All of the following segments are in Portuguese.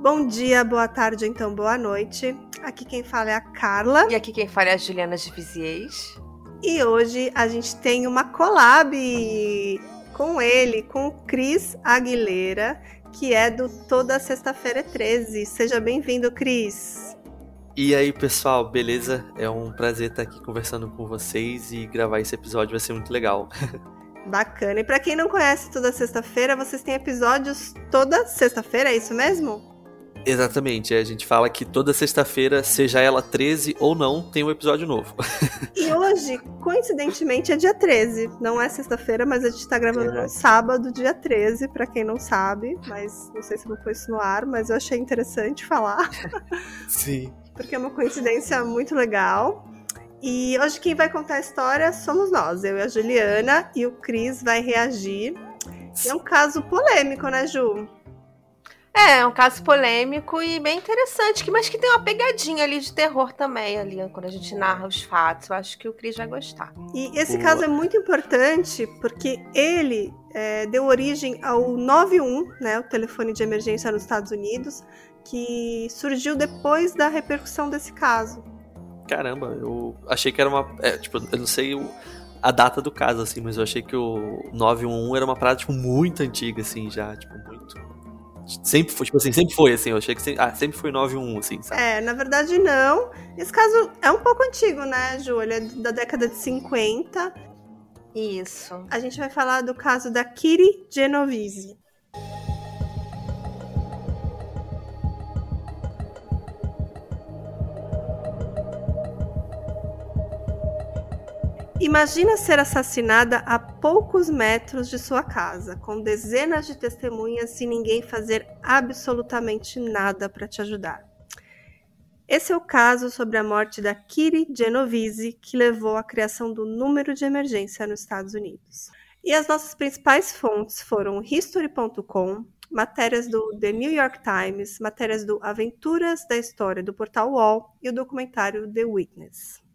Bom dia, boa tarde, então boa noite. Aqui quem fala é a Carla. E aqui quem fala é a Juliana de Viziers. E hoje a gente tem uma collab com ele, com o Cris Aguilera, que é do Toda Sexta-feira 13. Seja bem-vindo, Cris. E aí, pessoal, beleza? É um prazer estar aqui conversando com vocês e gravar esse episódio vai ser muito legal. Bacana. E para quem não conhece Toda Sexta-feira, vocês têm episódios toda sexta-feira, é isso mesmo? Exatamente, a gente fala que toda sexta-feira, seja ela 13 ou não, tem um episódio novo. E hoje, coincidentemente, é dia 13. Não é sexta-feira, mas a gente tá gravando no sábado, dia 13, para quem não sabe. Mas não sei se não foi isso no ar, mas eu achei interessante falar. Sim. Porque é uma coincidência muito legal. E hoje quem vai contar a história somos nós, eu e a Juliana, e o Cris vai reagir. É um caso polêmico, né, Ju? É, é um caso polêmico e bem interessante, mas que tem uma pegadinha ali de terror também, ali, quando a gente narra os fatos. Eu acho que o Cris vai gostar. E esse Boa. caso é muito importante porque ele é, deu origem ao 91, né, o telefone de emergência nos Estados Unidos, que surgiu depois da repercussão desse caso. Caramba, eu achei que era uma. É, tipo, eu não sei o, a data do caso, assim, mas eu achei que o 911 era uma parada, tipo, muito antiga, assim, já, tipo, muito Sempre foi, tipo assim, sempre foi assim, eu achei que sempre, ah, sempre foi 9-1, assim, sabe? É, na verdade não. Esse caso é um pouco antigo, né, Júlia? É da década de 50. Isso. A gente vai falar do caso da Kiri Genovese. Imagina ser assassinada a poucos metros de sua casa, com dezenas de testemunhas e ninguém fazer absolutamente nada para te ajudar. Esse é o caso sobre a morte da Kiri Genovese, que levou à criação do número de emergência nos Estados Unidos. E as nossas principais fontes foram History.com, matérias do The New York Times, matérias do Aventuras da História do Portal Wall e o documentário The Witness.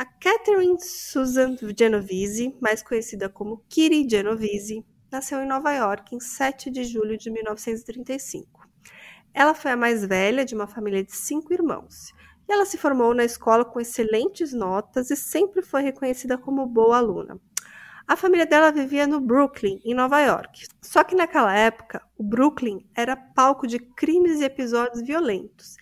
A Catherine Susan Genovese, mais conhecida como Kiri Genovese, nasceu em Nova York em 7 de julho de 1935. Ela foi a mais velha de uma família de cinco irmãos. E ela se formou na escola com excelentes notas e sempre foi reconhecida como boa aluna. A família dela vivia no Brooklyn, em Nova York. Só que naquela época, o Brooklyn era palco de crimes e episódios violentos.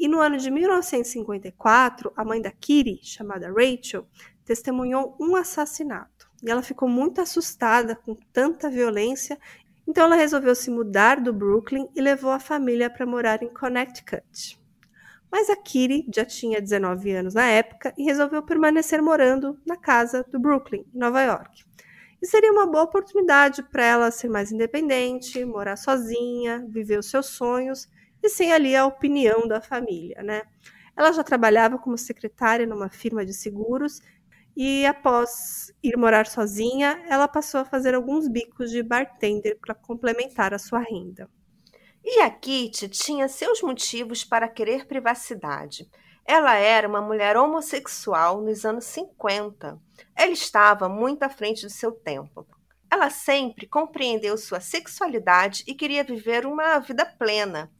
E no ano de 1954, a mãe da Kitty, chamada Rachel, testemunhou um assassinato. E ela ficou muito assustada com tanta violência, então ela resolveu se mudar do Brooklyn e levou a família para morar em Connecticut. Mas a Kitty já tinha 19 anos na época e resolveu permanecer morando na casa do Brooklyn, em Nova York. E seria uma boa oportunidade para ela ser mais independente, morar sozinha, viver os seus sonhos e sem ali a opinião da família, né? Ela já trabalhava como secretária numa firma de seguros e após ir morar sozinha, ela passou a fazer alguns bicos de bartender para complementar a sua renda. E a Kitty tinha seus motivos para querer privacidade. Ela era uma mulher homossexual nos anos 50. Ela estava muito à frente do seu tempo. Ela sempre compreendeu sua sexualidade e queria viver uma vida plena.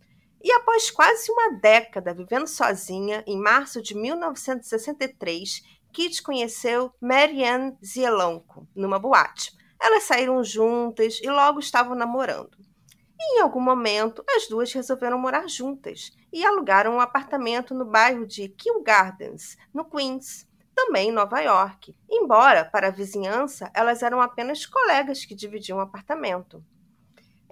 E após quase uma década vivendo sozinha, em março de 1963, Kit conheceu Marianne Zielonko numa boate. Elas saíram juntas e logo estavam namorando. E em algum momento, as duas resolveram morar juntas e alugaram um apartamento no bairro de Kew Gardens, no Queens, também em Nova York. Embora, para a vizinhança, elas eram apenas colegas que dividiam um apartamento.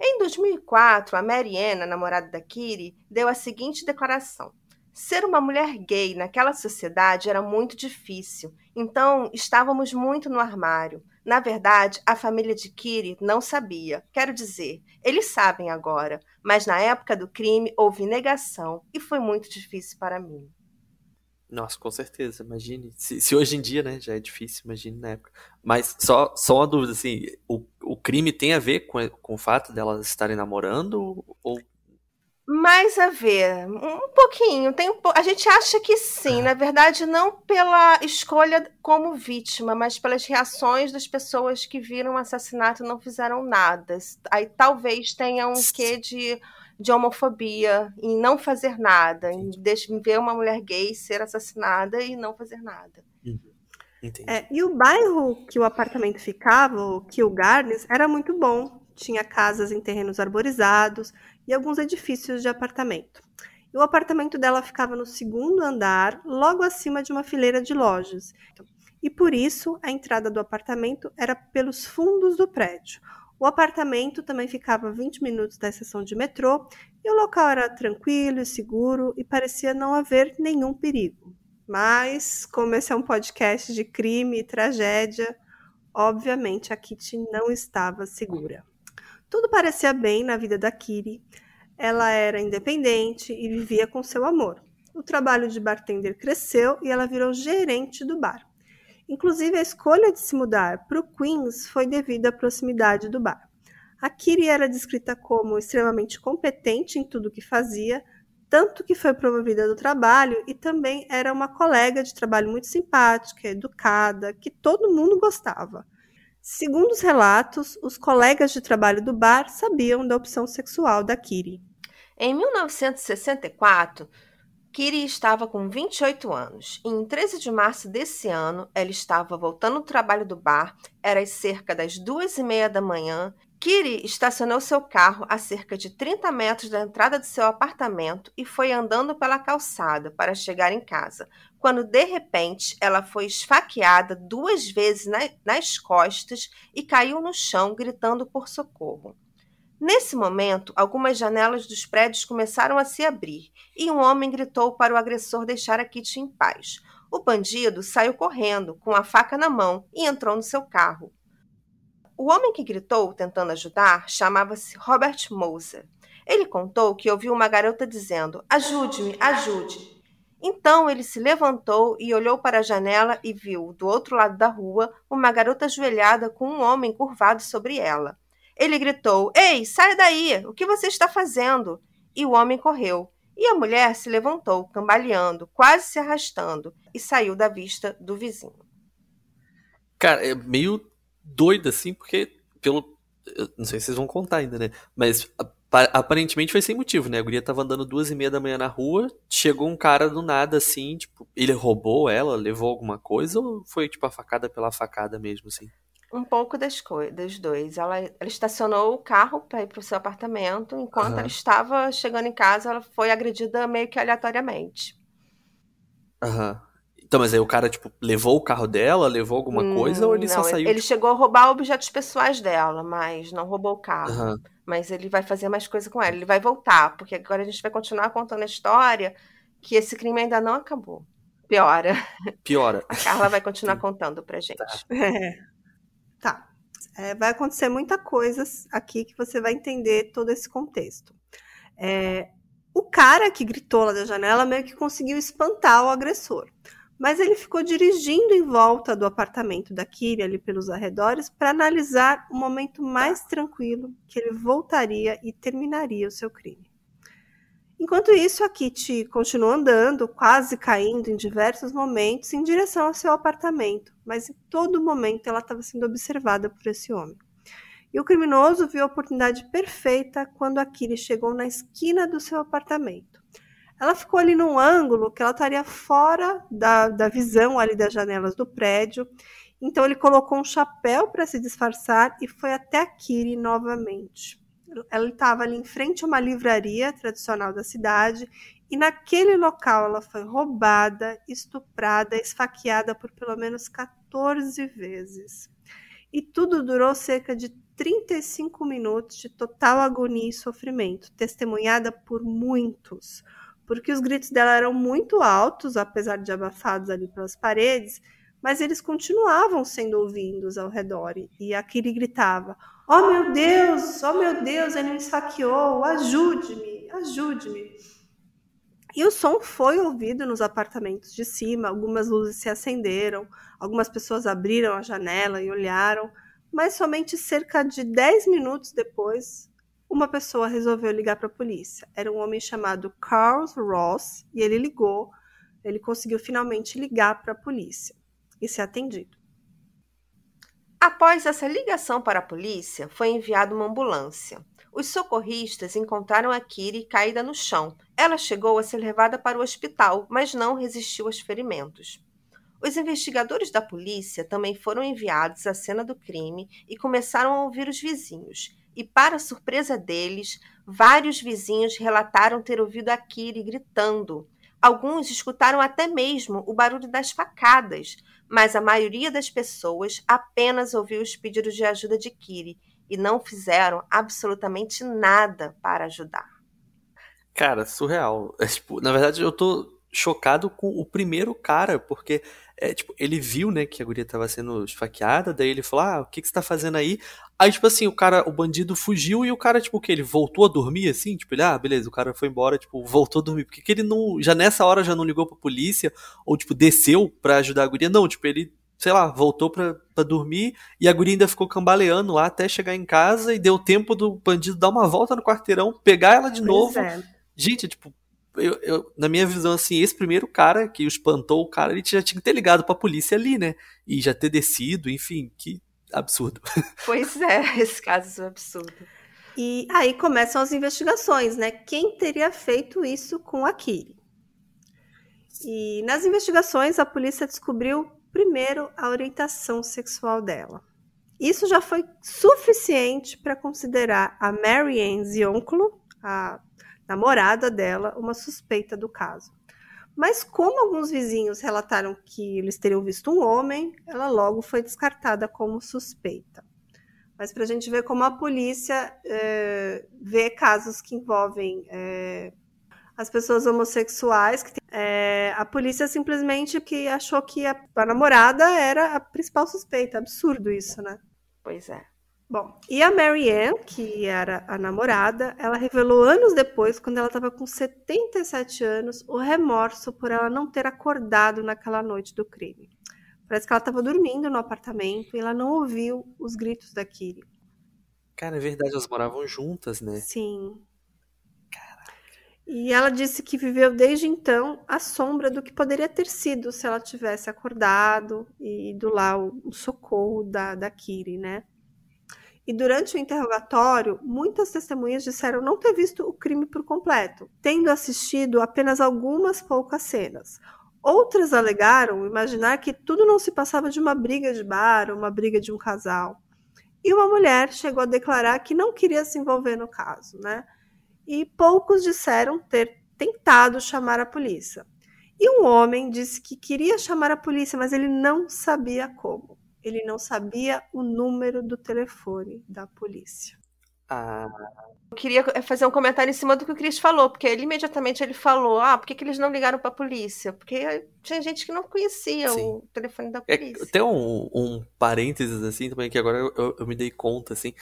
Em 2004, a Mariana, namorada da Kiri, deu a seguinte declaração: Ser uma mulher gay naquela sociedade era muito difícil, então estávamos muito no armário. Na verdade, a família de Kiri não sabia. Quero dizer, eles sabem agora, mas na época do crime houve negação e foi muito difícil para mim. Nossa, com certeza, imagine. Se, se, hoje em dia, né, já é difícil, imagine na época. Mas só, só uma dúvida, assim, o, o crime tem a ver com, com o fato delas estarem namorando? Ou... Mais a ver, um pouquinho. Tem um, a gente acha que sim, na verdade, não pela escolha como vítima, mas pelas reações das pessoas que viram o assassinato e não fizeram nada. Aí talvez tenha um quê de de homofobia, em não fazer nada, em, em ver uma mulher gay ser assassinada e não fazer nada. Uhum. É, e o bairro que o apartamento ficava, o Kew Gardens, era muito bom. Tinha casas em terrenos arborizados e alguns edifícios de apartamento. E o apartamento dela ficava no segundo andar, logo acima de uma fileira de lojas. E por isso a entrada do apartamento era pelos fundos do prédio. O apartamento também ficava a 20 minutos da estação de metrô e o local era tranquilo e seguro e parecia não haver nenhum perigo. Mas, como esse é um podcast de crime e tragédia, obviamente a Kitty não estava segura. Tudo parecia bem na vida da Kiri. Ela era independente e vivia com seu amor. O trabalho de bartender cresceu e ela virou gerente do bar. Inclusive, a escolha de se mudar para o Queens foi devido à proximidade do bar. A Kiri era descrita como extremamente competente em tudo o que fazia, tanto que foi promovida do trabalho e também era uma colega de trabalho muito simpática, educada, que todo mundo gostava. Segundo os relatos, os colegas de trabalho do bar sabiam da opção sexual da Kiri. Em 1964, Kiri estava com 28 anos. E em 13 de março desse ano ela estava voltando do trabalho do bar, era cerca das duas e meia da manhã. Kiri estacionou seu carro a cerca de 30 metros da entrada de seu apartamento e foi andando pela calçada para chegar em casa, quando de repente ela foi esfaqueada duas vezes na, nas costas e caiu no chão gritando por socorro. Nesse momento, algumas janelas dos prédios começaram a se abrir e um homem gritou para o agressor deixar a Kitty em paz. O bandido saiu correndo, com a faca na mão, e entrou no seu carro. O homem que gritou, tentando ajudar, chamava-se Robert Moser. Ele contou que ouviu uma garota dizendo: Ajude-me, ajude. Então ele se levantou e olhou para a janela e viu, do outro lado da rua, uma garota ajoelhada com um homem curvado sobre ela. Ele gritou: Ei, saia daí! O que você está fazendo? E o homem correu. E a mulher se levantou, cambaleando, quase se arrastando, e saiu da vista do vizinho. Cara, é meio doida, assim, porque pelo. Não sei se vocês vão contar ainda, né? Mas aparentemente foi sem motivo, né? A guria tava andando duas e meia da manhã na rua, chegou um cara do nada, assim, tipo, ele roubou ela, levou alguma coisa, ou foi, tipo, a facada pela facada mesmo, assim? Um pouco das, das dois. Ela, ela estacionou o carro para ir pro seu apartamento, enquanto uhum. ela estava chegando em casa, ela foi agredida meio que aleatoriamente. Aham. Uhum. Então, mas aí o cara, tipo, levou o carro dela, levou alguma hum, coisa, ou ele não, só saiu? Ele chegou a roubar objetos pessoais dela, mas não roubou o carro. Uhum. Mas ele vai fazer mais coisa com ela. Ele vai voltar, porque agora a gente vai continuar contando a história que esse crime ainda não acabou. Piora. Piora. A Carla vai continuar contando pra gente. Tá. É. tá. É, vai acontecer muita coisa aqui que você vai entender todo esse contexto. É, o cara que gritou lá da janela meio que conseguiu espantar o agressor mas ele ficou dirigindo em volta do apartamento da Kiri, ali pelos arredores, para analisar o momento mais tranquilo que ele voltaria e terminaria o seu crime. Enquanto isso, a Kitty continuou andando, quase caindo em diversos momentos em direção ao seu apartamento, mas em todo momento ela estava sendo observada por esse homem. E o criminoso viu a oportunidade perfeita quando a Kiri chegou na esquina do seu apartamento ela ficou ali num ângulo que ela estaria fora da, da visão ali das janelas do prédio. Então ele colocou um chapéu para se disfarçar e foi até a Kiri novamente. Ela estava ali em frente a uma livraria tradicional da cidade e naquele local ela foi roubada, estuprada, esfaqueada por pelo menos 14 vezes. E tudo durou cerca de 35 minutos de total agonia e sofrimento, testemunhada por muitos porque os gritos dela eram muito altos, apesar de abafados ali pelas paredes, mas eles continuavam sendo ouvidos ao redor. E a Kiri gritava: Oh meu Deus, oh meu Deus, ele me esfaqueou, ajude-me, ajude-me. E o som foi ouvido nos apartamentos de cima, algumas luzes se acenderam, algumas pessoas abriram a janela e olharam, mas somente cerca de 10 minutos depois uma pessoa resolveu ligar para a polícia. Era um homem chamado Carl Ross e ele ligou. Ele conseguiu finalmente ligar para a polícia e ser atendido. Após essa ligação para a polícia, foi enviada uma ambulância. Os socorristas encontraram a Kiri caída no chão. Ela chegou a ser levada para o hospital, mas não resistiu aos ferimentos. Os investigadores da polícia também foram enviados à cena do crime e começaram a ouvir os vizinhos. E, para surpresa deles, vários vizinhos relataram ter ouvido a Kiri gritando. Alguns escutaram até mesmo o barulho das facadas, mas a maioria das pessoas apenas ouviu os pedidos de ajuda de Kiri e não fizeram absolutamente nada para ajudar. Cara, surreal. É, tipo, na verdade, eu tô chocado com o primeiro cara, porque é, tipo, ele viu, né, que a guria tava sendo esfaqueada, daí ele falou, ah, o que que você tá fazendo aí? Aí, tipo assim, o cara, o bandido fugiu e o cara, tipo, o que? Ele voltou a dormir, assim? Tipo, ele, ah, beleza, o cara foi embora, tipo, voltou a dormir. Por que, que ele não, já nessa hora já não ligou pra polícia? Ou, tipo, desceu pra ajudar a guria? Não, tipo, ele, sei lá, voltou pra, pra dormir e a guria ainda ficou cambaleando lá até chegar em casa e deu tempo do bandido dar uma volta no quarteirão, pegar ela de pois novo. É. Gente, tipo, eu, eu, na minha visão, assim, esse primeiro cara que espantou o cara, ele já tinha que ter ligado pra polícia ali, né? E já ter descido, enfim, que absurdo. Pois é, esse caso é absurdo. E aí começam as investigações, né? Quem teria feito isso com a Kiri? E nas investigações, a polícia descobriu primeiro a orientação sexual dela. Isso já foi suficiente para considerar a Mary Ann Zioncolo, a namorada dela, uma suspeita do caso. Mas como alguns vizinhos relataram que eles teriam visto um homem, ela logo foi descartada como suspeita. Mas para a gente ver como a polícia é, vê casos que envolvem é, as pessoas homossexuais, que, é, a polícia simplesmente que achou que a, a namorada era a principal suspeita. Absurdo isso, né? Pois é. Bom, e a Marianne, que era a namorada, ela revelou anos depois, quando ela estava com 77 anos, o remorso por ela não ter acordado naquela noite do crime. Parece que ela estava dormindo no apartamento e ela não ouviu os gritos da Kiri. Cara, é verdade, elas moravam juntas, né? Sim. Caraca. E ela disse que viveu desde então à sombra do que poderia ter sido se ela tivesse acordado e ido lá o, o socorro da, da Kiri, né? E durante o interrogatório, muitas testemunhas disseram não ter visto o crime por completo, tendo assistido apenas algumas poucas cenas. Outras alegaram imaginar que tudo não se passava de uma briga de bar ou uma briga de um casal. E uma mulher chegou a declarar que não queria se envolver no caso, né? E poucos disseram ter tentado chamar a polícia. E um homem disse que queria chamar a polícia, mas ele não sabia como ele não sabia o número do telefone da polícia. Ah. Eu queria eh, fazer um comentário em cima do que o Cris falou, porque ele imediatamente ele falou: ah, por que, que eles não ligaram para a polícia? Porque tinha gente que não conhecia Sim. o telefone da é, polícia. É, tem um, um parênteses assim também, que agora eu, eu, eu me dei conta, assim,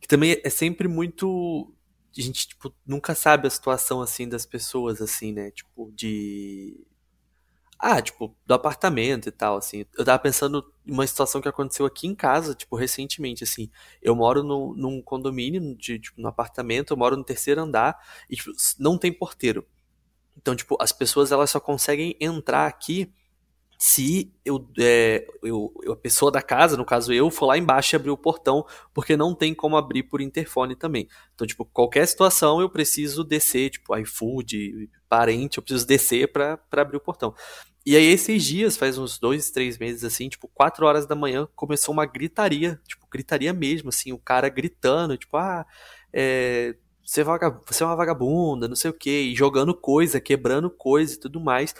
que também é sempre muito a gente, tipo, nunca sabe a situação, assim, das pessoas, assim, né? Tipo, de ah, tipo, do apartamento e tal, assim. Eu tava pensando em uma situação que aconteceu aqui em casa, tipo, recentemente, assim. Eu moro no, num condomínio, de, tipo, no apartamento, eu moro no terceiro andar e, tipo, não tem porteiro. Então, tipo, as pessoas, elas só conseguem entrar aqui se eu, é, eu, a pessoa da casa, no caso eu, for lá embaixo e abrir o portão, porque não tem como abrir por interfone também. Então, tipo, qualquer situação eu preciso descer, tipo, iFood, parente, eu preciso descer para abrir o portão. E aí, esses dias, faz uns dois, três meses, assim, tipo, quatro horas da manhã, começou uma gritaria, tipo, gritaria mesmo, assim, o cara gritando, tipo, ah, é, você, é vaga, você é uma vagabunda, não sei o quê, e jogando coisa, quebrando coisa e tudo mais.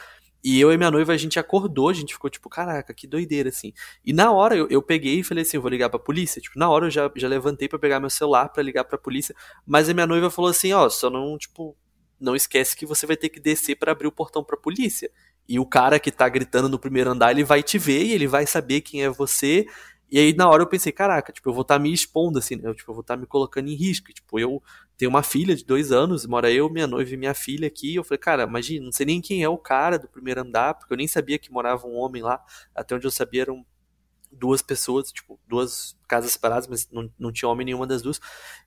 E eu e minha noiva, a gente acordou, a gente ficou tipo, caraca, que doideira, assim. E na hora eu, eu peguei e falei assim, vou ligar pra polícia. Tipo, na hora eu já, já levantei para pegar meu celular para ligar pra polícia. Mas a minha noiva falou assim, ó, só não, tipo, não esquece que você vai ter que descer para abrir o portão pra polícia. E o cara que tá gritando no primeiro andar, ele vai te ver e ele vai saber quem é você. E aí na hora eu pensei, caraca, tipo, eu vou estar tá me expondo assim, né? Eu, tipo, eu vou estar tá me colocando em risco. Tipo, eu tenho uma filha de dois anos, mora eu, minha noiva e minha filha aqui. Eu falei, cara, imagina, não sei nem quem é o cara do primeiro andar, porque eu nem sabia que morava um homem lá. Até onde eu sabia era um, duas pessoas, tipo, duas casas separadas, mas não, não tinha homem nenhuma das duas.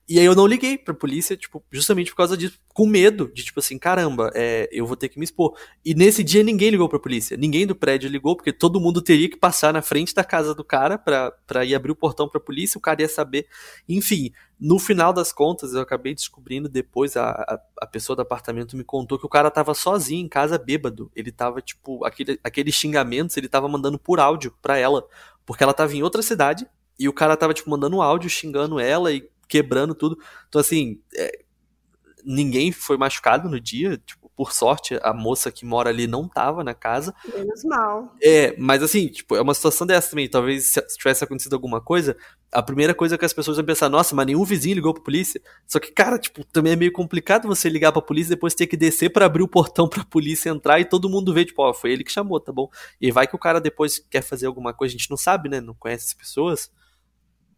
E aí eu não liguei pra polícia, tipo, justamente por causa disso, com medo de, tipo assim, caramba, é, eu vou ter que me expor. E nesse dia ninguém ligou pra polícia, ninguém do prédio ligou, porque todo mundo teria que passar na frente da casa do cara pra, pra ir abrir o portão pra polícia, o cara ia saber. Enfim, no final das contas, eu acabei descobrindo depois, a, a, a pessoa do apartamento me contou que o cara tava sozinho em casa, bêbado. Ele tava, tipo, aquele, aqueles xingamentos, ele tava mandando por áudio pra ela, porque ela tava em outra cidade, e o cara tava, tipo, mandando áudio xingando ela e quebrando tudo. Então, assim, é, ninguém foi machucado no dia. Tipo, por sorte, a moça que mora ali não tava na casa. Menos mal. É, mas assim, tipo, é uma situação dessa também. Talvez se tivesse acontecido alguma coisa, a primeira coisa que as pessoas iam pensar, nossa, mas nenhum vizinho ligou pra polícia. Só que, cara, tipo, também é meio complicado você ligar pra polícia e depois ter que descer para abrir o portão pra polícia entrar e todo mundo ver, tipo, ó, foi ele que chamou, tá bom? E vai que o cara depois quer fazer alguma coisa, a gente não sabe, né? Não conhece as pessoas.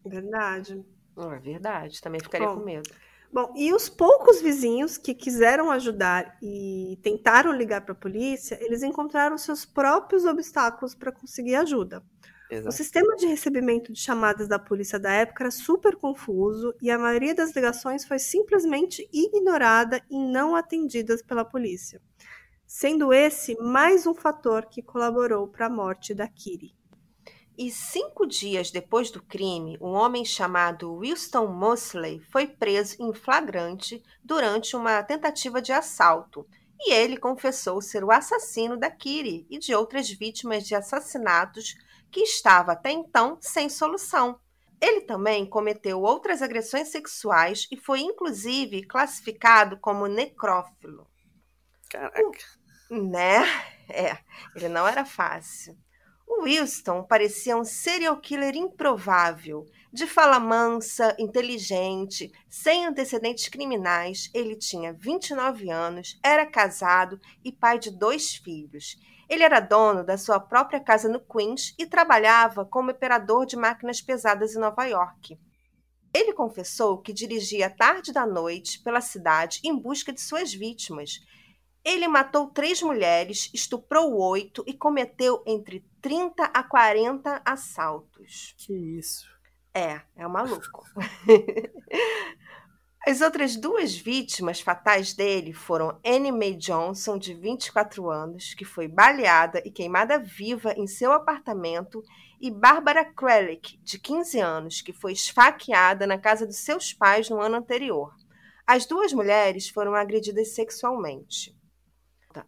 Verdade. É verdade, também ficaria Bom, com medo. Bom, e os poucos vizinhos que quiseram ajudar e tentaram ligar para a polícia, eles encontraram seus próprios obstáculos para conseguir ajuda. O Exato. sistema de recebimento de chamadas da polícia da época era super confuso e a maioria das ligações foi simplesmente ignorada e não atendidas pela polícia, sendo esse mais um fator que colaborou para a morte da Kiri. E cinco dias depois do crime, um homem chamado Winston Mosley foi preso em flagrante durante uma tentativa de assalto. E ele confessou ser o assassino da Kiri e de outras vítimas de assassinatos que estava até então sem solução. Ele também cometeu outras agressões sexuais e foi inclusive classificado como necrófilo. Caraca. Né? É, ele não era fácil. Wilson parecia um serial killer improvável. De fala mansa, inteligente, sem antecedentes criminais, ele tinha 29 anos, era casado e pai de dois filhos. Ele era dono da sua própria casa no Queens e trabalhava como operador de máquinas pesadas em Nova York. Ele confessou que dirigia tarde da noite pela cidade em busca de suas vítimas. Ele matou três mulheres, estuprou oito e cometeu entre 30 a 40 assaltos. Que isso. É, é um maluco. As outras duas vítimas fatais dele foram Annie Mae Johnson, de 24 anos, que foi baleada e queimada viva em seu apartamento, e Barbara Krelick, de 15 anos, que foi esfaqueada na casa dos seus pais no ano anterior. As duas mulheres foram agredidas sexualmente.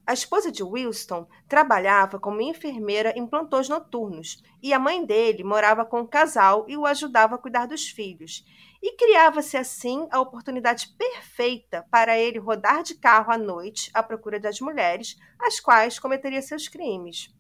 A esposa de Wilson trabalhava como enfermeira em plantões noturnos e a mãe dele morava com o casal e o ajudava a cuidar dos filhos. E criava-se assim a oportunidade perfeita para ele rodar de carro à noite à procura das mulheres, as quais cometeria seus crimes.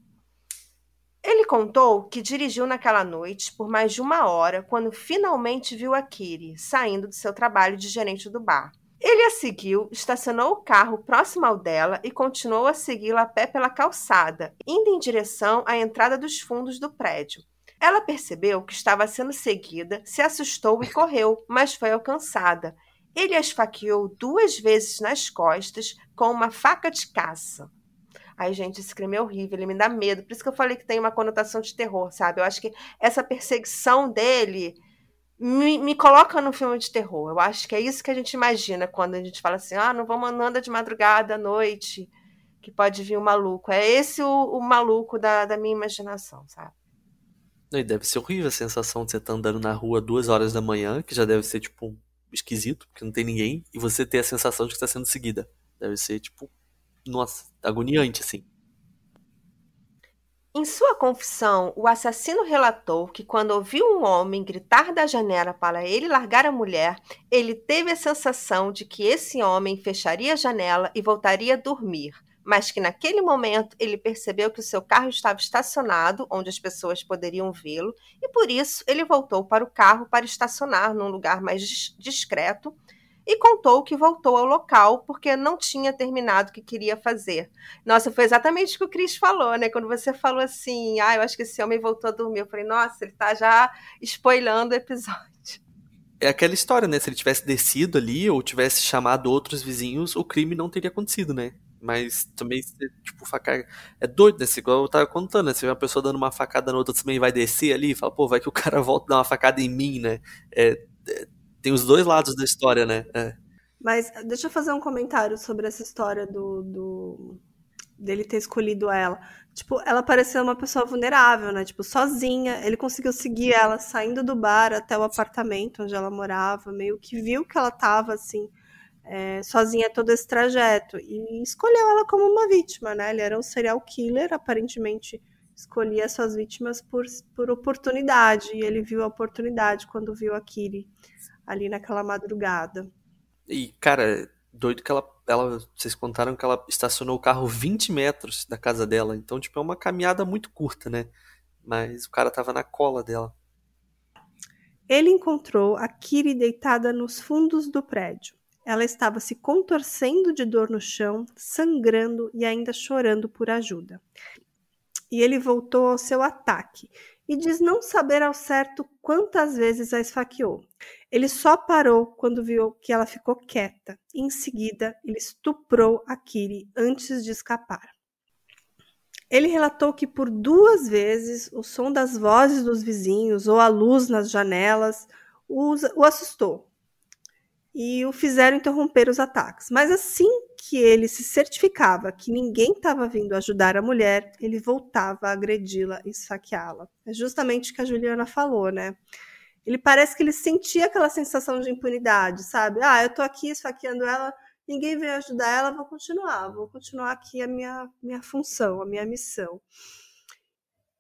Ele contou que dirigiu naquela noite por mais de uma hora quando finalmente viu a Kiri saindo do seu trabalho de gerente do bar. Ele a seguiu, estacionou o carro próximo ao dela e continuou a segui-la a pé pela calçada, indo em direção à entrada dos fundos do prédio. Ela percebeu que estava sendo seguida, se assustou e correu, mas foi alcançada. Ele a esfaqueou duas vezes nas costas com uma faca de caça. Ai, gente, esse crime é horrível, ele me dá medo. Por isso que eu falei que tem uma conotação de terror, sabe? Eu acho que essa perseguição dele me, me coloca no filme de terror. Eu acho que é isso que a gente imagina quando a gente fala assim: ah, não vamos andar de madrugada à noite, que pode vir um maluco. É esse o, o maluco da, da minha imaginação, sabe? E deve ser horrível a sensação de você estar andando na rua duas horas da manhã, que já deve ser, tipo, esquisito, porque não tem ninguém, e você ter a sensação de que está sendo seguida. Deve ser, tipo, nossa, agoniante, assim. Em sua confissão, o assassino relatou que quando ouviu um homem gritar da janela para ele largar a mulher, ele teve a sensação de que esse homem fecharia a janela e voltaria a dormir, mas que naquele momento ele percebeu que o seu carro estava estacionado onde as pessoas poderiam vê-lo e por isso ele voltou para o carro para estacionar num lugar mais dis- discreto e contou que voltou ao local porque não tinha terminado o que queria fazer. Nossa, foi exatamente o que o Cris falou, né? Quando você falou assim, ah, eu acho que esse homem voltou a dormir. Eu falei, nossa, ele tá já spoilando o episódio. É aquela história, né? Se ele tivesse descido ali ou tivesse chamado outros vizinhos, o crime não teria acontecido, né? Mas também, tipo, facada. É doido, né? Igual eu tava contando, né? Se uma pessoa dando uma facada na outra, também vai descer ali e fala, pô, vai que o cara volta e dá uma facada em mim, né? É, é, tem os dois lados da história, né? É. Mas deixa eu fazer um comentário sobre essa história do, do dele ter escolhido ela. Tipo, ela parecia uma pessoa vulnerável, né? Tipo, sozinha. Ele conseguiu seguir ela saindo do bar até o apartamento onde ela morava, meio que viu que ela tava assim, é, sozinha todo esse trajeto e escolheu ela como uma vítima, né? Ele era um serial killer, aparentemente escolhia suas vítimas por, por oportunidade e ele viu a oportunidade quando viu a Kiri ali naquela madrugada. E, cara, doido que ela, ela. Vocês contaram que ela estacionou o carro 20 metros da casa dela. Então, tipo, é uma caminhada muito curta, né? Mas o cara tava na cola dela. Ele encontrou a Kiri deitada nos fundos do prédio. Ela estava se contorcendo de dor no chão, sangrando e ainda chorando por ajuda. E ele voltou ao seu ataque e diz não saber ao certo quantas vezes a esfaqueou. Ele só parou quando viu que ela ficou quieta. Em seguida, ele estuprou a Kiri antes de escapar. Ele relatou que por duas vezes o som das vozes dos vizinhos ou a luz nas janelas o assustou e o fizeram interromper os ataques. Mas assim que ele se certificava que ninguém estava vindo ajudar a mulher, ele voltava a agredi-la e saqueá-la. É justamente o que a Juliana falou, né? Ele parece que ele sentia aquela sensação de impunidade, sabe? Ah, eu tô aqui esfaqueando ela, ninguém veio ajudar ela, vou continuar, vou continuar aqui a minha, minha função, a minha missão.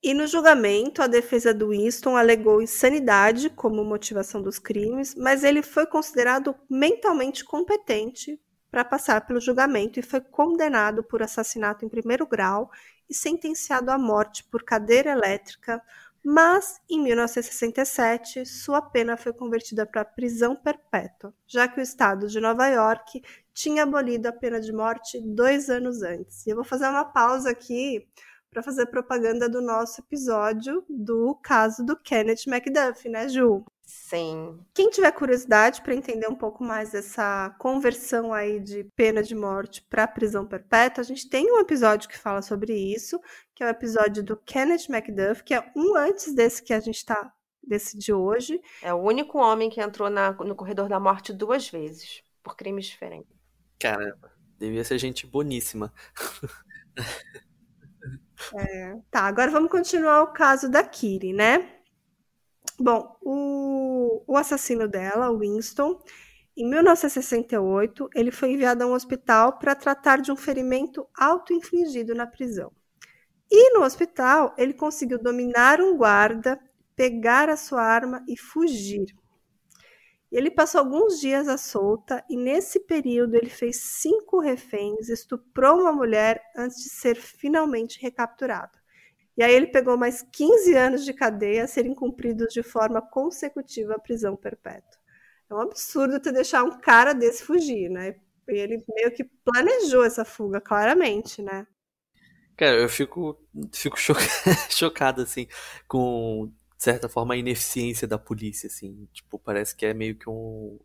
E no julgamento, a defesa do Winston alegou insanidade como motivação dos crimes, mas ele foi considerado mentalmente competente para passar pelo julgamento e foi condenado por assassinato em primeiro grau e sentenciado à morte por cadeira elétrica, mas em 1967 sua pena foi convertida para prisão perpétua, já que o estado de Nova York tinha abolido a pena de morte dois anos antes. E eu vou fazer uma pausa aqui para fazer propaganda do nosso episódio do caso do Kenneth Macduff, né, Ju? Sim. Quem tiver curiosidade para entender um pouco mais dessa conversão aí de pena de morte para prisão perpétua, a gente tem um episódio que fala sobre isso, que é o episódio do Kenneth Macduff, que é um antes desse que a gente está desse de hoje. É o único homem que entrou na, no corredor da morte duas vezes, por crimes diferentes. Caramba, devia ser gente boníssima. É, tá, agora vamos continuar o caso da Kiri, né? Bom, o, o assassino dela, Winston, em 1968, ele foi enviado a um hospital para tratar de um ferimento auto-infligido na prisão. E no hospital, ele conseguiu dominar um guarda, pegar a sua arma e fugir. Ele passou alguns dias à solta e, nesse período, ele fez cinco reféns, estuprou uma mulher antes de ser finalmente recapturado. E aí ele pegou mais 15 anos de cadeia a serem cumpridos de forma consecutiva à prisão perpétua. É um absurdo ter deixar um cara desse fugir, né? E ele meio que planejou essa fuga, claramente, né? Cara, eu fico, fico chocado, assim, com de certa forma, a ineficiência da polícia, assim. Tipo, parece que é meio que um,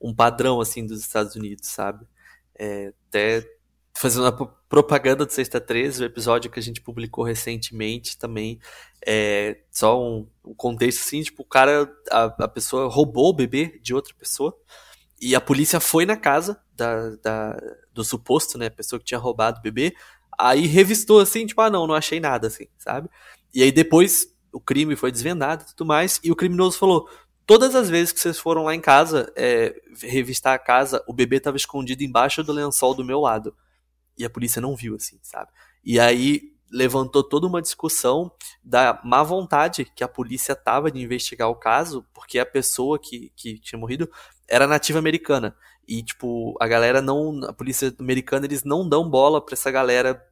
um padrão, assim, dos Estados Unidos, sabe? É, até fazendo uma propaganda do Sexta 13, o episódio que a gente publicou recentemente também, é só um, um contexto, assim, tipo, o cara, a, a pessoa roubou o bebê de outra pessoa, e a polícia foi na casa da, da, do suposto, né, pessoa que tinha roubado o bebê, aí revistou assim, tipo, ah, não, não achei nada, assim, sabe? E aí depois o crime foi desvendado e tudo mais, e o criminoso falou: todas as vezes que vocês foram lá em casa é, revistar a casa, o bebê estava escondido embaixo do lençol do meu lado. E a polícia não viu, assim, sabe? E aí levantou toda uma discussão da má vontade que a polícia tava de investigar o caso, porque a pessoa que, que tinha morrido era nativa americana. E, tipo, a galera não. A polícia americana, eles não dão bola pra essa galera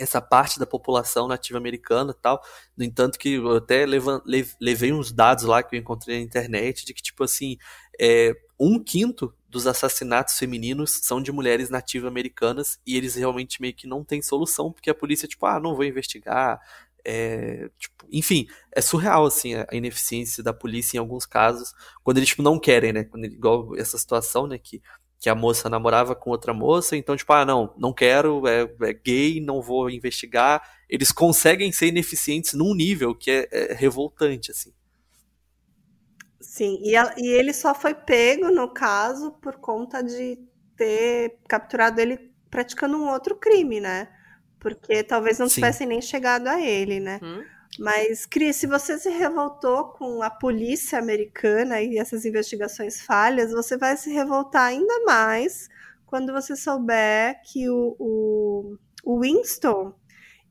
essa parte da população nativa americana tal. No entanto, que eu até levei uns dados lá que eu encontrei na internet de que, tipo assim, é, um quinto dos assassinatos femininos são de mulheres nativas americanas e eles realmente meio que não têm solução, porque a polícia, tipo, ah, não vou investigar. É, tipo, enfim, é surreal assim a ineficiência da polícia em alguns casos, quando eles tipo, não querem, né? Quando, igual essa situação, né? Que que a moça namorava com outra moça, então, tipo, ah, não, não quero, é, é gay, não vou investigar. Eles conseguem ser ineficientes num nível que é, é revoltante, assim. Sim, e, a, e ele só foi pego, no caso, por conta de ter capturado ele praticando um outro crime, né? Porque talvez não Sim. tivessem nem chegado a ele, né? Hum. Mas, Cris, se você se revoltou com a polícia americana e essas investigações falhas, você vai se revoltar ainda mais quando você souber que o, o, o Winston,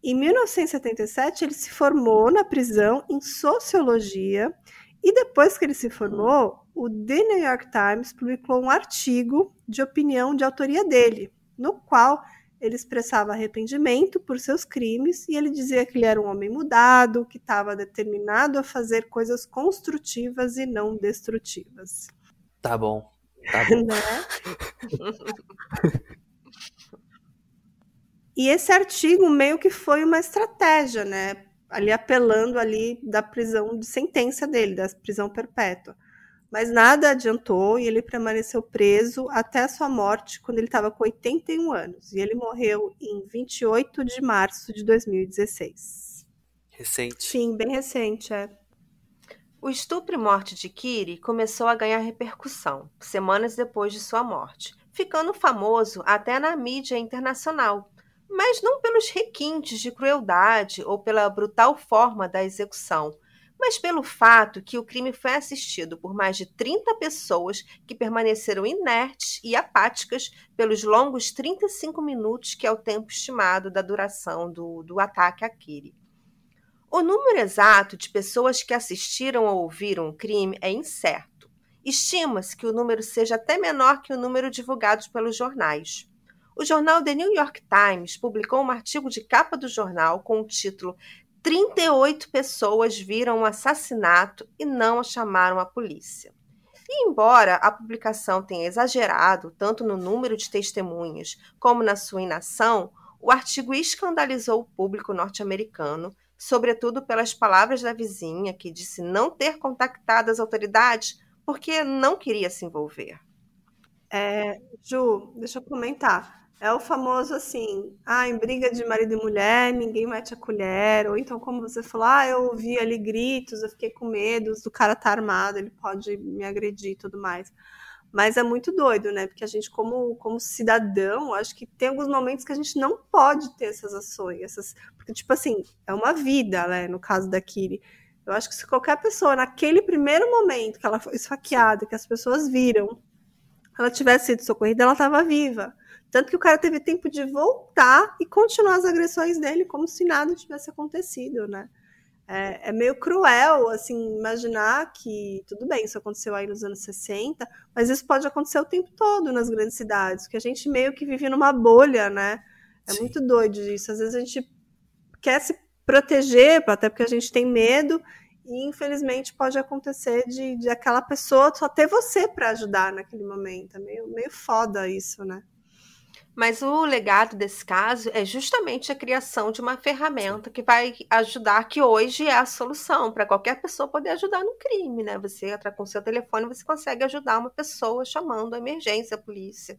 em 1977, ele se formou na prisão em sociologia e depois que ele se formou, o The New York Times publicou um artigo de opinião de autoria dele, no qual ele expressava arrependimento por seus crimes e ele dizia que ele era um homem mudado, que estava determinado a fazer coisas construtivas e não destrutivas. Tá bom. Tá bom. né? e esse artigo meio que foi uma estratégia, né? Ali apelando ali da prisão de sentença dele, da prisão perpétua. Mas nada adiantou e ele permaneceu preso até a sua morte, quando ele estava com 81 anos. E ele morreu em 28 de março de 2016. Recente. Sim, bem recente, é. O estupro e morte de Kiri começou a ganhar repercussão semanas depois de sua morte, ficando famoso até na mídia internacional, mas não pelos requintes de crueldade ou pela brutal forma da execução, mas pelo fato que o crime foi assistido por mais de 30 pessoas que permaneceram inertes e apáticas pelos longos 35 minutos, que é o tempo estimado da duração do, do ataque a Kiri. O número exato de pessoas que assistiram ou ouviram o crime é incerto. Estima-se que o número seja até menor que o número divulgado pelos jornais. O jornal The New York Times publicou um artigo de capa do jornal com o título 38 pessoas viram o assassinato e não chamaram a polícia. E embora a publicação tenha exagerado tanto no número de testemunhas como na sua inação, o artigo escandalizou o público norte-americano, sobretudo pelas palavras da vizinha, que disse não ter contactado as autoridades porque não queria se envolver. É, Ju, deixa eu comentar. É o famoso assim, ah, em briga de marido e mulher, ninguém mete a colher. Ou então, como você falou, ah, eu ouvi ali gritos, eu fiquei com medo do cara tá armado, ele pode me agredir e tudo mais. Mas é muito doido, né? Porque a gente, como, como cidadão, acho que tem alguns momentos que a gente não pode ter essas ações. Essas... Porque, tipo assim, é uma vida, né? No caso da Kiri. Eu acho que se qualquer pessoa, naquele primeiro momento que ela foi esfaqueada, que as pessoas viram, ela tivesse sido socorrida, ela estava viva. Tanto que o cara teve tempo de voltar e continuar as agressões dele como se nada tivesse acontecido, né? É, é, meio cruel, assim, imaginar que, tudo bem, isso aconteceu aí nos anos 60, mas isso pode acontecer o tempo todo nas grandes cidades, que a gente meio que vive numa bolha, né? É Sim. muito doido isso. Às vezes a gente quer se proteger, até porque a gente tem medo, e infelizmente pode acontecer de, de aquela pessoa só ter você para ajudar naquele momento. É meio, meio foda isso, né? Mas o legado desse caso é justamente a criação de uma ferramenta que vai ajudar, que hoje é a solução para qualquer pessoa poder ajudar no crime, né? Você entra com seu telefone, você consegue ajudar uma pessoa chamando a emergência, a polícia.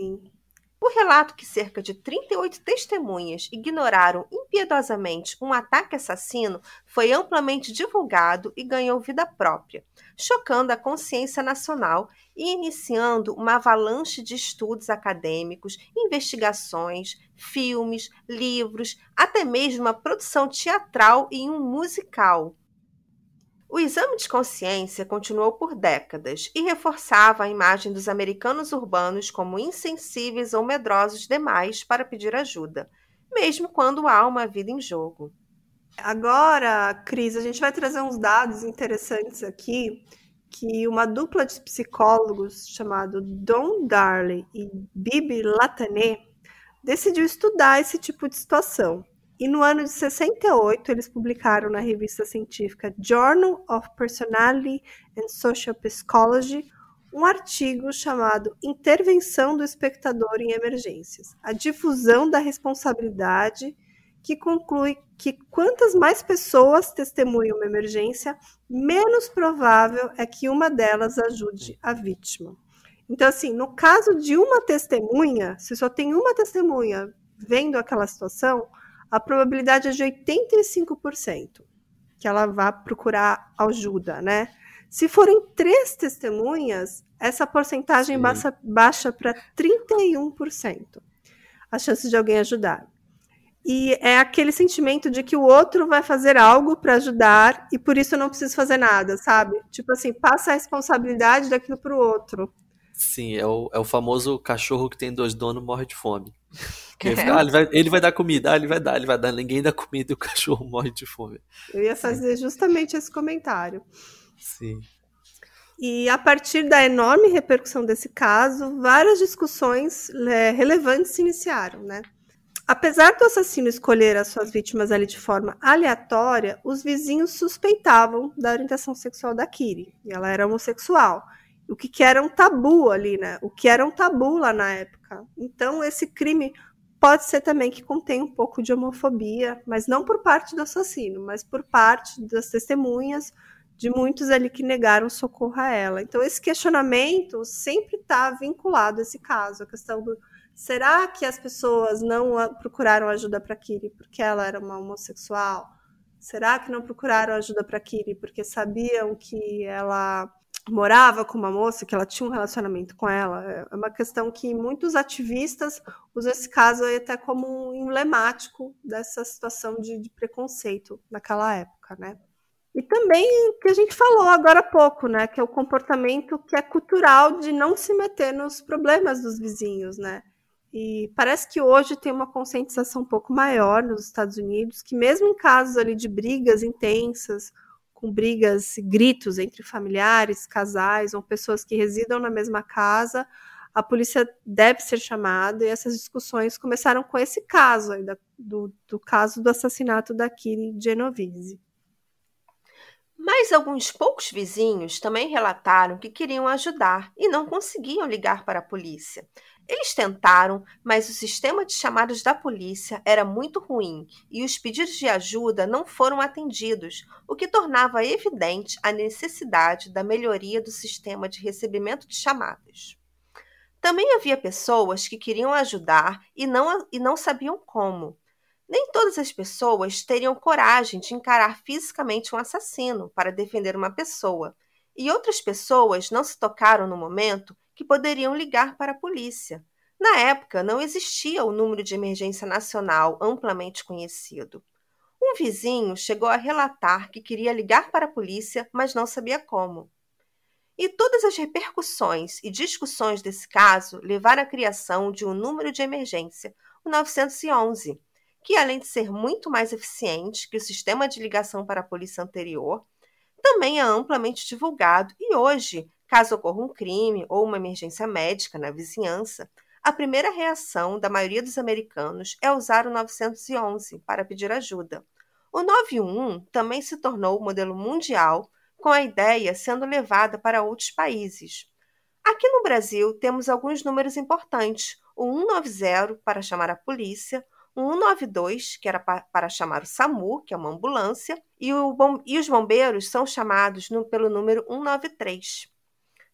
Sim. O relato que cerca de 38 testemunhas ignoraram impiedosamente um ataque assassino foi amplamente divulgado e ganhou vida própria, chocando a consciência nacional e iniciando uma avalanche de estudos acadêmicos, investigações, filmes, livros, até mesmo uma produção teatral e um musical o exame de consciência continuou por décadas e reforçava a imagem dos americanos urbanos como insensíveis ou medrosos demais para pedir ajuda, mesmo quando há uma vida em jogo. Agora, Cris, a gente vai trazer uns dados interessantes aqui que uma dupla de psicólogos chamado Don Darley e Bibi Latané decidiu estudar esse tipo de situação. E no ano de 68, eles publicaram na revista científica Journal of Personality and Social Psychology um artigo chamado Intervenção do Espectador em Emergências: A difusão da responsabilidade, que conclui que quantas mais pessoas testemunham uma emergência, menos provável é que uma delas ajude a vítima. Então, assim, no caso de uma testemunha, se só tem uma testemunha vendo aquela situação, a probabilidade é de 85% que ela vá procurar ajuda, né? Se forem três testemunhas, essa porcentagem baixa, baixa para 31%. A chance de alguém ajudar. E é aquele sentimento de que o outro vai fazer algo para ajudar e por isso eu não preciso fazer nada, sabe? Tipo assim, passa a responsabilidade daquilo para o outro. Sim, é o, é o famoso cachorro que tem dois donos morre de fome. Fica, ah, ele, vai, ele vai dar comida, ah, ele vai dar, ele vai dar, ninguém dá comida e o cachorro morre de fome. Eu ia fazer justamente esse comentário. Sim. E a partir da enorme repercussão desse caso, várias discussões é, relevantes se iniciaram, né? Apesar do assassino escolher as suas vítimas ali de forma aleatória, os vizinhos suspeitavam da orientação sexual da Kiri. E ela era homossexual o que, que era um tabu ali, né? O que era um tabu lá na época. Então, esse crime pode ser também que contém um pouco de homofobia, mas não por parte do assassino, mas por parte das testemunhas, de muitos ali que negaram socorro a ela. Então, esse questionamento sempre está vinculado a esse caso, a questão do será que as pessoas não procuraram ajuda para Kiri porque ela era uma homossexual? Será que não procuraram ajuda para Kiri porque sabiam que ela morava com uma moça, que ela tinha um relacionamento com ela. É uma questão que muitos ativistas usam esse caso aí até como um emblemático dessa situação de, de preconceito naquela época, né? E também que a gente falou agora há pouco, né, que é o comportamento que é cultural de não se meter nos problemas dos vizinhos, né? E parece que hoje tem uma conscientização um pouco maior nos Estados Unidos, que mesmo em casos ali de brigas intensas com brigas, gritos entre familiares, casais ou pessoas que residam na mesma casa, a polícia deve ser chamada e essas discussões começaram com esse caso aí, do, do caso do assassinato da Kiri Genovese. Mas alguns poucos vizinhos também relataram que queriam ajudar e não conseguiam ligar para a polícia. Eles tentaram, mas o sistema de chamadas da polícia era muito ruim e os pedidos de ajuda não foram atendidos, o que tornava evidente a necessidade da melhoria do sistema de recebimento de chamadas. Também havia pessoas que queriam ajudar e não, e não sabiam como. Nem todas as pessoas teriam coragem de encarar fisicamente um assassino para defender uma pessoa, e outras pessoas não se tocaram no momento que poderiam ligar para a polícia. Na época, não existia o número de emergência nacional amplamente conhecido. Um vizinho chegou a relatar que queria ligar para a polícia, mas não sabia como. E todas as repercussões e discussões desse caso levaram à criação de um número de emergência, o 911, que, além de ser muito mais eficiente que o sistema de ligação para a polícia anterior, também é amplamente divulgado e hoje Caso ocorra um crime ou uma emergência médica na vizinhança, a primeira reação da maioria dos americanos é usar o 911 para pedir ajuda. O 911 também se tornou o modelo mundial, com a ideia sendo levada para outros países. Aqui no Brasil, temos alguns números importantes: o 190 para chamar a polícia, o 192, que era para chamar o SAMU, que é uma ambulância, e, o, e os bombeiros são chamados no, pelo número 193.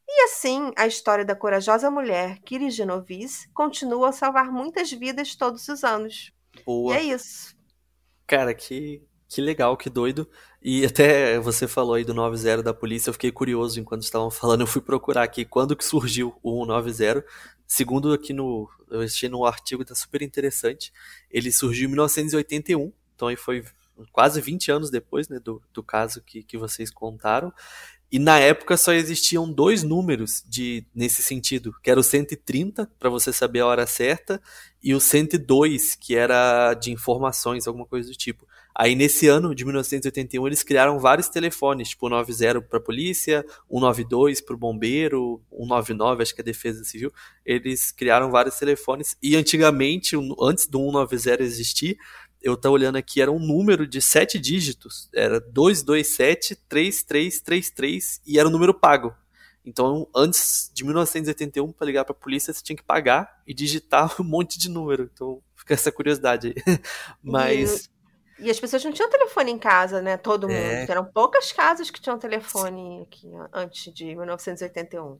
E assim, a história da corajosa mulher Kiri Genovese continua a salvar muitas vidas todos os anos. Boa. E é isso. Cara, que, que legal, que doido. E até você falou aí do 90 da polícia, eu fiquei curioso enquanto estavam falando, eu fui procurar aqui quando que surgiu o 190. Segundo aqui no, eu assisti no artigo, tá super interessante. Ele surgiu em 1981, então aí foi quase 20 anos depois, né, do, do caso que, que vocês contaram. E na época só existiam dois números de nesse sentido, que era o 130 para você saber a hora certa e o 102, que era de informações, alguma coisa do tipo. Aí nesse ano de 1981 eles criaram vários telefones, tipo 90 para polícia, 192 para o bombeiro, 199 acho que é defesa civil. Eles criaram vários telefones e antigamente, antes do 190 existir, eu tô olhando aqui, era um número de sete dígitos. Era 2273333 e era um número pago. Então, antes de 1981, para ligar para a polícia, você tinha que pagar e digitar um monte de número. Então, fica essa curiosidade aí. Mas. E, e as pessoas não tinham telefone em casa, né? Todo mundo. É... Eram poucas casas que tinham telefone aqui antes de 1981.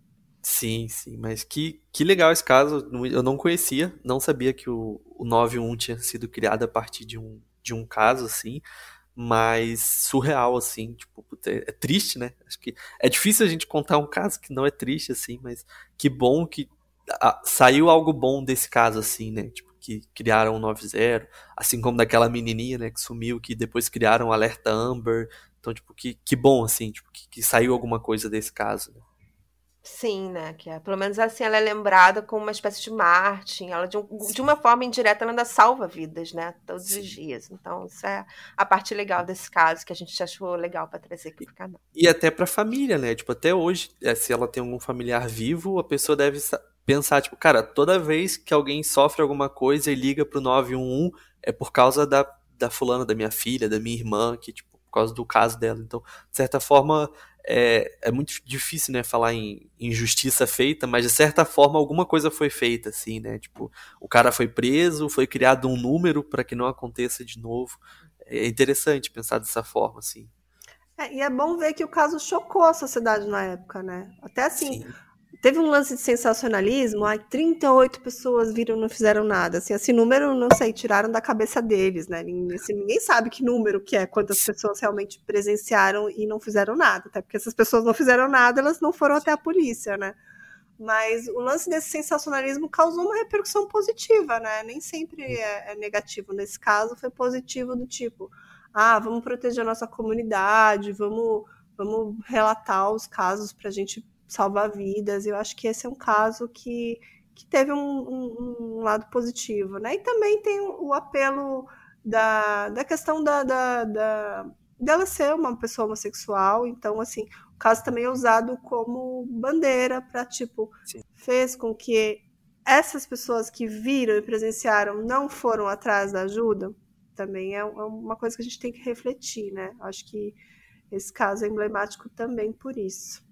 Sim, sim, mas que, que legal esse caso. Eu não conhecia, não sabia que o, o 91 tinha sido criado a partir de um, de um caso, assim, mas surreal, assim, tipo, é, é triste, né? Acho que é difícil a gente contar um caso que não é triste, assim, mas que bom que a, saiu algo bom desse caso, assim, né? Tipo, que criaram o 90, assim como daquela menininha, né, que sumiu, que depois criaram o Alerta Amber. Então, tipo, que, que bom, assim, tipo, que, que saiu alguma coisa desse caso, né? Sim, né? Que é, pelo menos assim ela é lembrada como uma espécie de Martin. Ela, de, um, de uma forma indireta, ela ainda salva vidas, né? Todos Sim. os dias. Então, isso é a parte legal desse caso que a gente achou legal para trazer aqui pro canal. E até pra família, né? Tipo, até hoje, é, se ela tem algum familiar vivo, a pessoa deve pensar, tipo, cara, toda vez que alguém sofre alguma coisa e liga pro 911, é por causa da, da fulana, da minha filha, da minha irmã, que, tipo, por causa do caso dela. Então, de certa forma, é, é muito difícil, né, falar em injustiça feita, mas de certa forma alguma coisa foi feita, assim, né? Tipo, o cara foi preso, foi criado um número para que não aconteça de novo. É interessante pensar dessa forma, assim. É, e é bom ver que o caso chocou a sociedade na época, né? Até assim, Sim. Teve um lance de sensacionalismo, ai, 38 pessoas viram e não fizeram nada. Assim, esse número, não sei, tiraram da cabeça deles, né? Ninguém, assim, ninguém sabe que número que é, quantas pessoas realmente presenciaram e não fizeram nada. Até porque essas pessoas não fizeram nada, elas não foram até a polícia, né? Mas o lance desse sensacionalismo causou uma repercussão positiva, né? Nem sempre é, é negativo. Nesse caso, foi positivo do tipo, ah, vamos proteger a nossa comunidade, vamos, vamos relatar os casos para a gente salvar vidas. Eu acho que esse é um caso que, que teve um, um, um lado positivo, né? E também tem o, apelo da, da questão da, da, da, dela ser uma pessoa homossexual. Então, assim, o caso também é usado como bandeira para, tipo, Sim. fez com que essas pessoas que viram e presenciaram não foram atrás da ajuda. Também é, é uma coisa que a gente tem que refletir, né? Acho que esse caso é emblemático também por isso.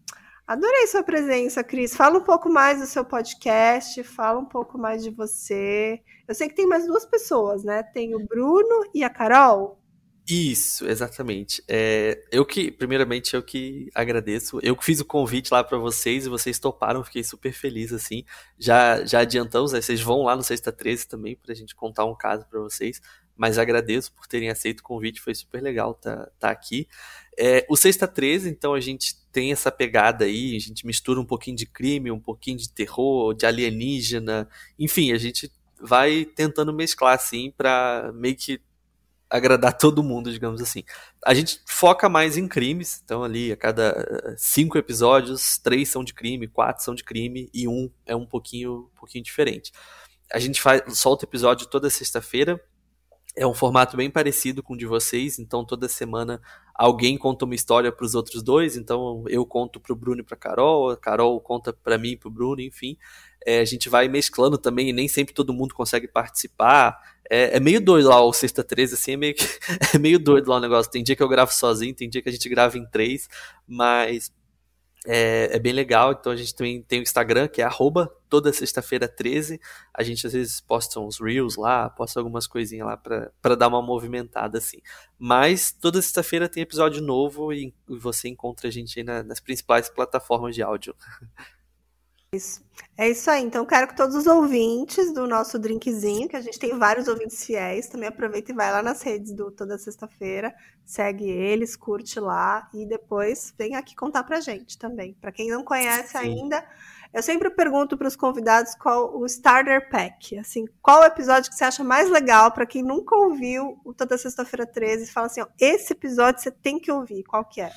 Adorei sua presença, Cris. Fala um pouco mais do seu podcast, fala um pouco mais de você. Eu sei que tem mais duas pessoas, né? Tem o Bruno e a Carol. Isso, exatamente. É, eu que, primeiramente, eu que agradeço. Eu que fiz o convite lá para vocês e vocês toparam, fiquei super feliz, assim. Já, já adiantamos, né? vocês vão lá no Sexta 13 também pra gente contar um caso para vocês. Mas agradeço por terem aceito o convite, foi super legal estar tá, tá aqui. É, o Sexta 13, então a gente tem essa pegada aí, a gente mistura um pouquinho de crime, um pouquinho de terror, de alienígena, enfim, a gente vai tentando mesclar assim para meio que agradar todo mundo, digamos assim. A gente foca mais em crimes, então ali a cada eh, cinco episódios, três são de crime, quatro são de crime e um é um pouquinho, um pouquinho diferente. A gente faz, solta episódio toda sexta-feira, é um formato bem parecido com o de vocês, então toda semana alguém conta uma história para os outros dois, então eu conto para o Bruno e para Carol, a Carol conta para mim e para o Bruno, enfim. É, a gente vai mesclando também, nem sempre todo mundo consegue participar. É, é meio doido lá o Sexta 13, assim, é meio, é meio doido lá o negócio. Tem dia que eu gravo sozinho, tem dia que a gente grava em três, mas é, é, bem legal. Então a gente também tem o Instagram, que é arroba toda sexta-feira 13. A gente às vezes posta uns reels lá, posta algumas coisinhas lá para dar uma movimentada assim. Mas toda sexta-feira tem episódio novo e você encontra a gente aí na, nas principais plataformas de áudio. Isso. É isso aí. Então, quero que todos os ouvintes do nosso drinkzinho, que a gente tem vários ouvintes fiéis, também aproveita e vai lá nas redes do Toda Sexta-feira, segue eles, curte lá e depois vem aqui contar pra gente também. Para quem não conhece Sim. ainda, eu sempre pergunto para os convidados qual o starter pack, assim, qual o episódio que você acha mais legal para quem nunca ouviu o Toda Sexta-feira 13 e fala assim, ó, esse episódio você tem que ouvir, qual que é?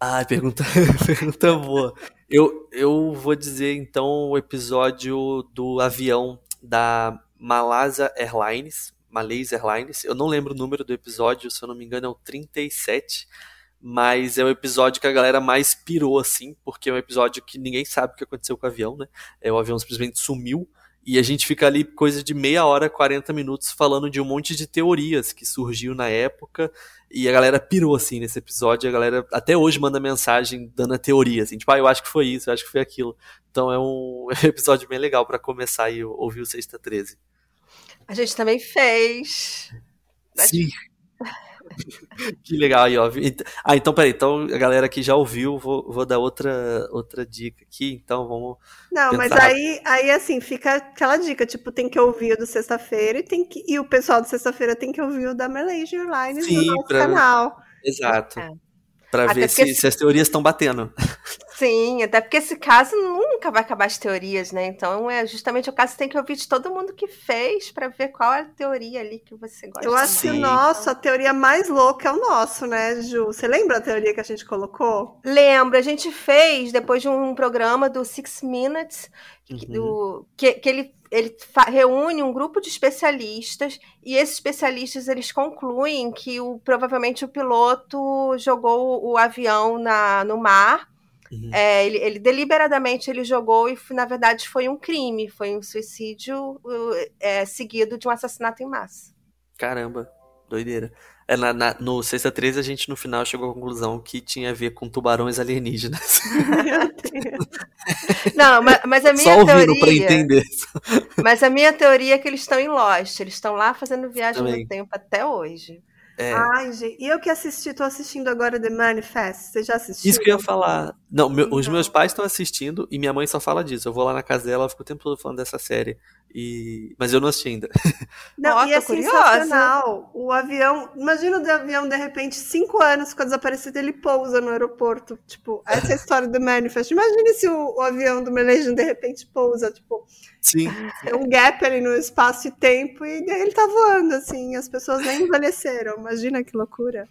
Ah, pergunta, pergunta boa. Eu, eu vou dizer então o episódio do avião da Malaysia Airlines, Malaysia Airlines. Eu não lembro o número do episódio, se eu não me engano é o 37, mas é o episódio que a galera mais pirou assim, porque é um episódio que ninguém sabe o que aconteceu com o avião, né? É, o avião simplesmente sumiu. E a gente fica ali coisa de meia hora, 40 minutos falando de um monte de teorias que surgiu na época e a galera pirou, assim, nesse episódio. A galera até hoje manda mensagem dando a teoria, assim, tipo, ah, eu acho que foi isso, eu acho que foi aquilo. Então é um episódio bem legal para começar e ouvir o Sexta 13. A gente também fez. Sim. que legal aí, ó. Ah, então peraí, então a galera que já ouviu, vou, vou dar outra, outra dica aqui, então vamos. Não, mas aí, aí assim, fica aquela dica, tipo, tem que ouvir o do sexta-feira e tem que. E o pessoal do sexta-feira tem que ouvir o da Malaysia Airlines Sim, no nosso pra... canal. Exato. É. Pra Até ver se, se as teorias estão batendo. Sim, até porque esse caso nunca vai acabar as teorias, né? Então é justamente o caso que tem que ouvir de todo mundo que fez para ver qual é a teoria ali que você gosta. Eu acho que o nosso, a teoria mais louca é o nosso, né, Ju? Você lembra a teoria que a gente colocou? Lembro, a gente fez depois de um programa do Six Minutes, uhum. do, que, que ele ele reúne um grupo de especialistas e esses especialistas eles concluem que o, provavelmente o piloto jogou o avião na, no mar Uhum. É, ele, ele, deliberadamente ele jogou e na verdade foi um crime, foi um suicídio é, seguido de um assassinato em massa. Caramba, doideira. É, na, na, no Sexta 13 a gente no final chegou à conclusão que tinha a ver com tubarões alienígenas. Não, mas, mas, a minha Só teoria. Pra entender. Mas a minha teoria é que eles estão em Lost, eles estão lá fazendo viagem Também. no tempo até hoje. É. Ai, gente, e eu que assisti, tô assistindo agora The Manifest. Você já assistiu? Isso que eu ia falar. Não, meu, os meus pais estão assistindo e minha mãe só fala disso. Eu vou lá na casa dela, ela fica o tempo todo falando dessa série. E... Mas eu não assisti ainda. Não, Nossa, e é sensacional. O avião. Imagina o avião, de repente, cinco anos ficou desaparecido ele pousa no aeroporto. Tipo, essa é a história do Manifest. Imagine se o, o avião do Malaysian de repente pousa, tipo. Sim. É um gap ali no espaço e tempo e ele tá voando, assim. As pessoas nem envelheceram. Imagina que loucura.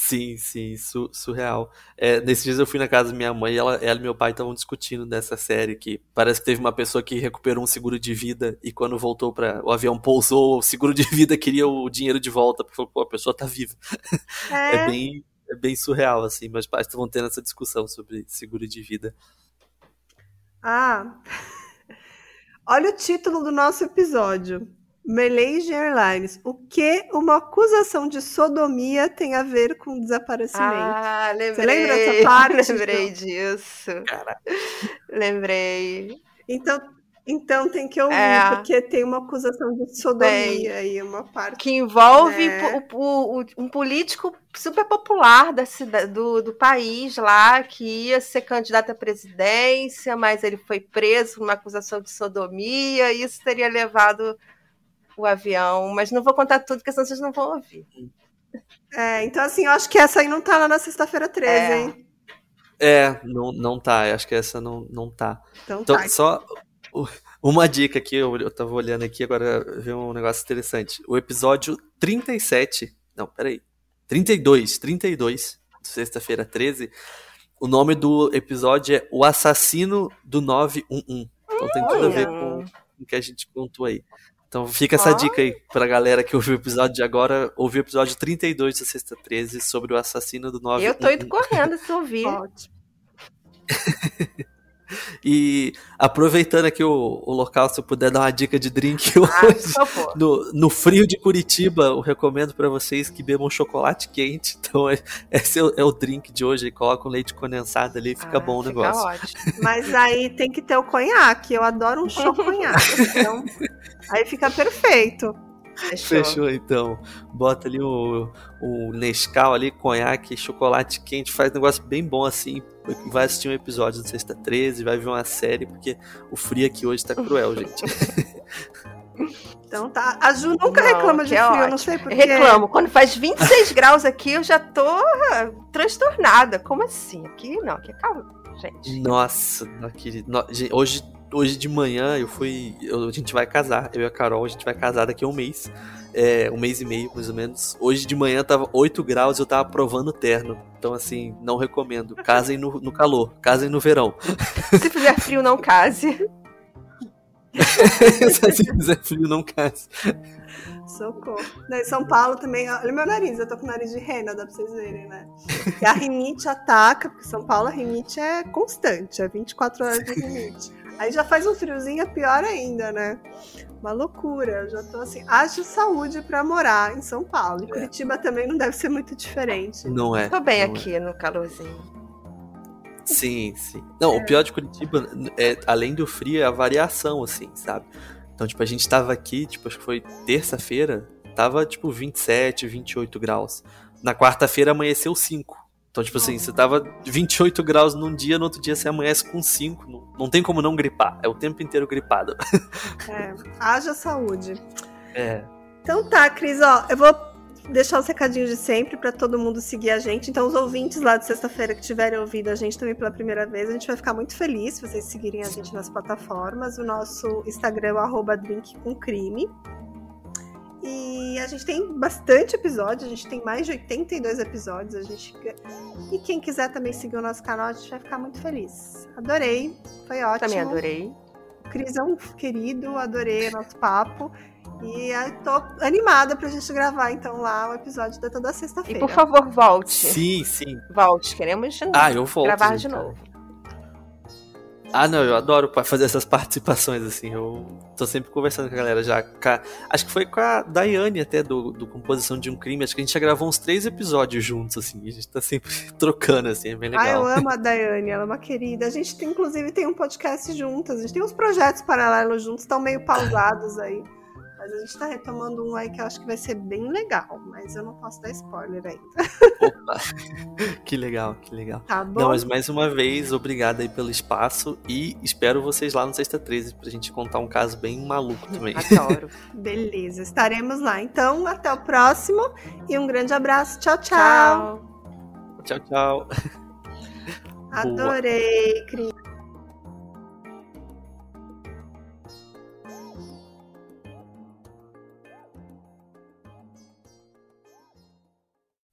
Sim, sim, su surreal. É, nesses dias eu fui na casa da minha mãe e ela, ela e meu pai estavam discutindo dessa série que parece que teve uma pessoa que recuperou um seguro de vida e quando voltou para o avião pousou, o seguro de vida queria o dinheiro de volta, porque falou, pô, a pessoa tá viva. É, é bem, é bem surreal, assim. Meus pais estavam tendo essa discussão sobre seguro de vida. Ah, olha o título do nosso episódio. Malaysia Airlines. O que uma acusação de sodomia tem a ver com desaparecimento? Ah, lembrei. Você lembra dessa parte? Lembrei disso. Lembrei. Então, então tem que ouvir, é. porque tem uma acusação de sodomia aí, uma parte. Que envolve né? o, o, um político super popular da cidade, do, do país lá, que ia ser candidato à presidência, mas ele foi preso por uma acusação de sodomia, e isso teria levado o avião, mas não vou contar tudo, porque senão vocês não vão ouvir. É, então assim, eu acho que essa aí não tá lá na sexta-feira 13, é. hein? É, não, não tá, eu acho que essa não, não tá. Então, então tá. só uma dica aqui, eu, eu tava olhando aqui, agora vi um negócio interessante. O episódio 37, não, peraí, 32, 32, sexta-feira 13, o nome do episódio é O Assassino do 911. Então tem tudo a ver com o que a gente contou aí. Então fica essa dica aí pra galera que ouviu o episódio de agora, ouvir o episódio 32 da Sexta 13 sobre o assassino do 9. Eu tô indo correndo se ouvir. Ótimo. E aproveitando aqui o, o, local, se eu puder dar uma dica de drink ah, hoje, no, no, frio de Curitiba, eu recomendo para vocês que bebam chocolate quente. Então, é, esse é o, é o drink de hoje. Coloca um leite condensado ali, fica ah, bom o fica negócio. Ótimo. Mas aí tem que ter o conhaque. Eu adoro um choconhaque. então, aí fica perfeito. Fechou. Fechou, então. Bota ali o, o Nescau ali, conhaque, chocolate quente, faz um negócio bem bom assim. Vai assistir um episódio do Sexta 13, vai ver uma série, porque o frio aqui hoje tá cruel, gente. Então tá. A Ju nunca não, reclama de é frio, ótimo. não sei porquê. Reclamo. Quando faz 26 graus aqui, eu já tô transtornada. Como assim? Aqui não, aqui é calmo, gente. Nossa, aqui, no, hoje hoje de manhã eu fui. Eu, a gente vai casar, eu e a Carol, a gente vai casar daqui a um mês. É, um mês e meio, mais ou menos. Hoje de manhã tava 8 graus e eu tava provando terno. Então, assim, não recomendo. Casem no, no calor, casem no verão. Se fizer frio, não case. Se fizer frio, não case. Socorro. Em São Paulo também. Olha meu nariz, eu tô com nariz de rena, dá pra vocês verem, né? E a rinite ataca, porque São Paulo a rinite é constante, é 24 horas de rinite. Aí já faz um friozinho, é pior ainda, né? Uma loucura. Eu já tô assim, acho saúde para morar em São Paulo. E é. Curitiba também não deve ser muito diferente. Não é. Tô bem não aqui é. no calorzinho. Sim, sim. Não, é. o pior de Curitiba, é, além do frio, é a variação, assim, sabe? Então, tipo, a gente tava aqui, tipo, acho que foi terça-feira, tava, tipo, 27, 28 graus. na quarta-feira amanheceu 5. Então, tipo assim, você tava 28 graus num dia, no outro dia você amanhece com 5. Não, não tem como não gripar. É o tempo inteiro gripado. É, haja saúde. É. Então tá, Cris, ó, eu vou deixar os recadinhos de sempre para todo mundo seguir a gente. Então, os ouvintes lá de sexta-feira que tiverem ouvido a gente também pela primeira vez, a gente vai ficar muito feliz se vocês seguirem a gente nas plataformas. O nosso Instagram é o drinkcomcrime. E a gente tem bastante episódio, a gente tem mais de 82 episódios. A gente... E quem quiser também seguir o nosso canal, a gente vai ficar muito feliz. Adorei, foi ótimo. Também adorei. O Cris é um querido, adorei o nosso papo. E eu tô animada pra gente gravar, então, lá o episódio da toda E sexta-feira. por favor, volte. Sim, sim. Volte, queremos de novo. Ah, eu volto. gravar gente, de novo. Ah, não, eu adoro fazer essas participações, assim. Eu tô sempre conversando com a galera já. Acho que foi com a Daiane até, do, do Composição de um Crime. Acho que a gente já gravou uns três episódios juntos, assim. A gente tá sempre trocando, assim, é bem Ah, eu legal. amo a Daiane, ela é uma querida. A gente, tem, inclusive, tem um podcast juntas. A gente tem uns projetos paralelos juntos, estão meio pausados aí. Mas a gente tá retomando um aí que eu acho que vai ser bem legal. Mas eu não posso dar spoiler ainda. Opa! que legal, que legal. Tá bom? Não, mas mais uma vez, obrigado aí pelo espaço e espero vocês lá no Sexta 13 pra gente contar um caso bem maluco também. Adoro. Beleza, estaremos lá. Então, até o próximo e um grande abraço. Tchau, tchau. Tchau. tchau, tchau. Adorei, Cris.